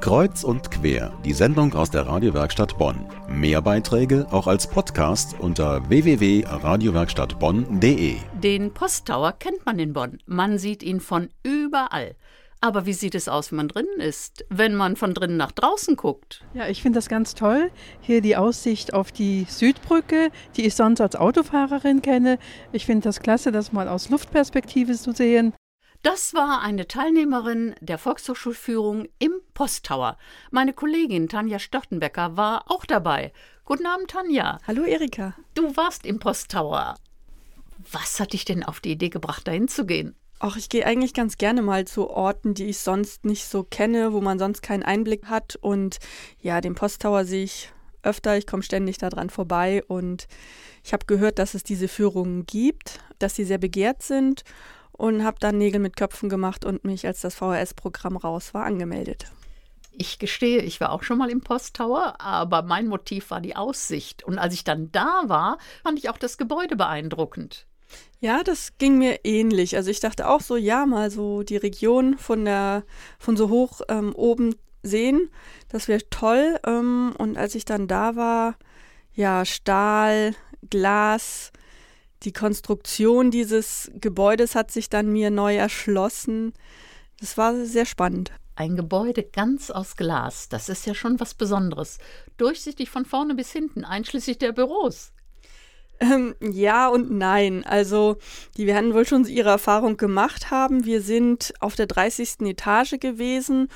Kreuz und quer, die Sendung aus der Radiowerkstatt Bonn. Mehr Beiträge auch als Podcast unter www.radiowerkstattbonn.de. Den Posttower kennt man in Bonn. Man sieht ihn von überall. Aber wie sieht es aus, wenn man drinnen ist, wenn man von drinnen nach draußen guckt? Ja, ich finde das ganz toll. Hier die Aussicht auf die Südbrücke, die ich sonst als Autofahrerin kenne. Ich finde das klasse, das mal aus Luftperspektive zu sehen. Das war eine Teilnehmerin der Volkshochschulführung im Posttower. Meine Kollegin Tanja Stottenbecker war auch dabei. Guten Abend, Tanja. Hallo, Erika. Du warst im Posttower. Was hat dich denn auf die Idee gebracht, dahin zu gehen? Ach, ich gehe eigentlich ganz gerne mal zu Orten, die ich sonst nicht so kenne, wo man sonst keinen Einblick hat. Und ja, den Posttower sehe ich öfter. Ich komme ständig daran vorbei und ich habe gehört, dass es diese Führungen gibt, dass sie sehr begehrt sind und habe dann Nägel mit Köpfen gemacht und mich, als das VHS-Programm raus war, angemeldet. Ich gestehe, ich war auch schon mal im Posttower, aber mein Motiv war die Aussicht. Und als ich dann da war, fand ich auch das Gebäude beeindruckend. Ja, das ging mir ähnlich. Also ich dachte auch so, ja, mal so die Region von der, von so hoch ähm, oben sehen, das wäre toll. Ähm, und als ich dann da war, ja, Stahl, Glas, die Konstruktion dieses Gebäudes hat sich dann mir neu erschlossen. Das war sehr spannend. Ein Gebäude ganz aus Glas, das ist ja schon was Besonderes. Durchsichtig von vorne bis hinten, einschließlich der Büros. Ähm, ja und nein. Also, die werden wohl schon ihre Erfahrung gemacht haben. Wir sind auf der 30. Etage gewesen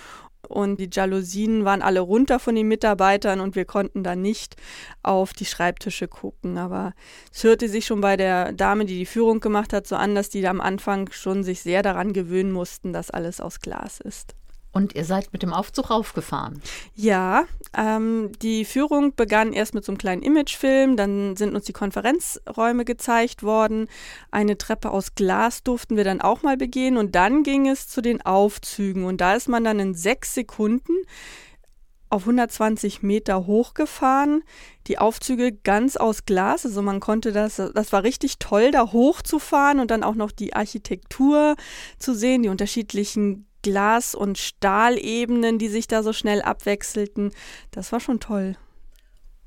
und die Jalousien waren alle runter von den Mitarbeitern und wir konnten da nicht auf die Schreibtische gucken. Aber es hörte sich schon bei der Dame, die die Führung gemacht hat, so an, dass die am Anfang schon sich sehr daran gewöhnen mussten, dass alles aus Glas ist. Und ihr seid mit dem Aufzug raufgefahren? Ja, ähm, die Führung begann erst mit so einem kleinen Imagefilm, dann sind uns die Konferenzräume gezeigt worden. Eine Treppe aus Glas durften wir dann auch mal begehen und dann ging es zu den Aufzügen und da ist man dann in sechs Sekunden auf 120 Meter hochgefahren. Die Aufzüge ganz aus Glas, also man konnte das, das war richtig toll, da hochzufahren und dann auch noch die Architektur zu sehen, die unterschiedlichen Glas- und Stahlebenen, die sich da so schnell abwechselten. Das war schon toll.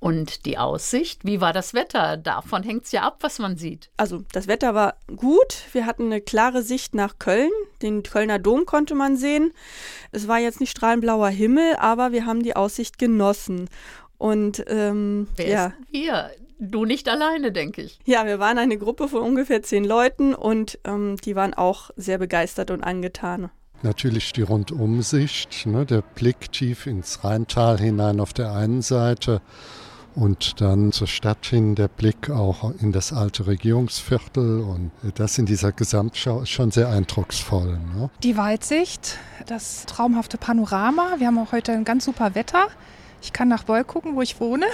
Und die Aussicht, wie war das Wetter? Davon hängt es ja ab, was man sieht. Also das Wetter war gut. Wir hatten eine klare Sicht nach Köln. Den Kölner Dom konnte man sehen. Es war jetzt nicht strahlenblauer Himmel, aber wir haben die Aussicht genossen. Und ähm, Wer ja. ist hier? Du nicht alleine, denke ich. Ja, wir waren eine Gruppe von ungefähr zehn Leuten und ähm, die waren auch sehr begeistert und angetan. Natürlich die Rundumsicht, ne, der Blick tief ins Rheintal hinein auf der einen Seite und dann zur Stadt hin der Blick auch in das alte Regierungsviertel und das in dieser Gesamtschau ist schon sehr eindrucksvoll. Ne? Die Weitsicht, das traumhafte Panorama. Wir haben auch heute ein ganz super Wetter. Ich kann nach Beul gucken, wo ich wohne.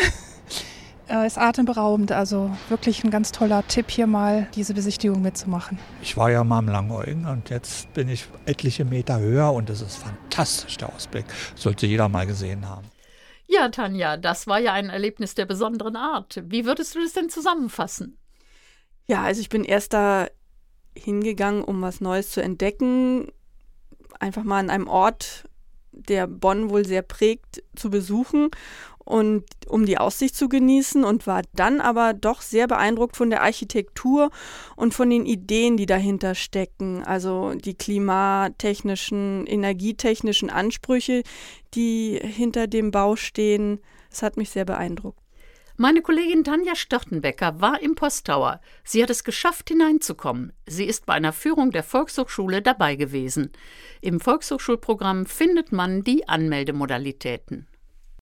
Äh, ist atemberaubend. Also wirklich ein ganz toller Tipp, hier mal diese Besichtigung mitzumachen. Ich war ja mal am Langeugen und jetzt bin ich etliche Meter höher und das ist fantastisch, der Ausblick. Sollte jeder mal gesehen haben. Ja, Tanja, das war ja ein Erlebnis der besonderen Art. Wie würdest du das denn zusammenfassen? Ja, also ich bin erst da hingegangen, um was Neues zu entdecken. Einfach mal an einem Ort, der Bonn wohl sehr prägt, zu besuchen und um die Aussicht zu genießen und war dann aber doch sehr beeindruckt von der Architektur und von den Ideen, die dahinter stecken. Also die klimatechnischen, energietechnischen Ansprüche, die hinter dem Bau stehen. Es hat mich sehr beeindruckt. Meine Kollegin Tanja Störtenbecker war im Posttower. Sie hat es geschafft, hineinzukommen. Sie ist bei einer Führung der Volkshochschule dabei gewesen. Im Volkshochschulprogramm findet man die Anmeldemodalitäten.